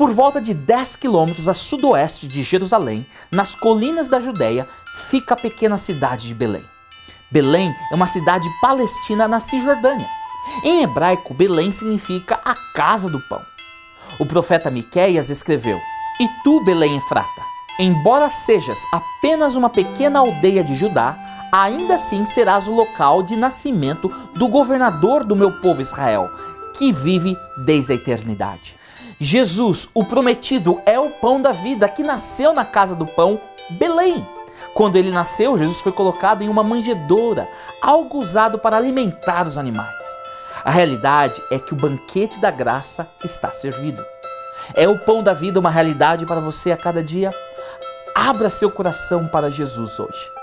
Por volta de 10 quilômetros a sudoeste de Jerusalém, nas colinas da Judéia, fica a pequena cidade de Belém. Belém é uma cidade palestina na Cisjordânia. Em hebraico, Belém significa a casa do pão. O profeta Miqueias escreveu: E tu, Belém Efrata, embora sejas apenas uma pequena aldeia de Judá, ainda assim serás o local de nascimento do governador do meu povo Israel, que vive desde a eternidade. Jesus, o prometido, é o pão da vida que nasceu na casa do pão, Belém. Quando ele nasceu, Jesus foi colocado em uma manjedoura, algo usado para alimentar os animais. A realidade é que o banquete da graça está servido. É o pão da vida uma realidade para você a cada dia? Abra seu coração para Jesus hoje.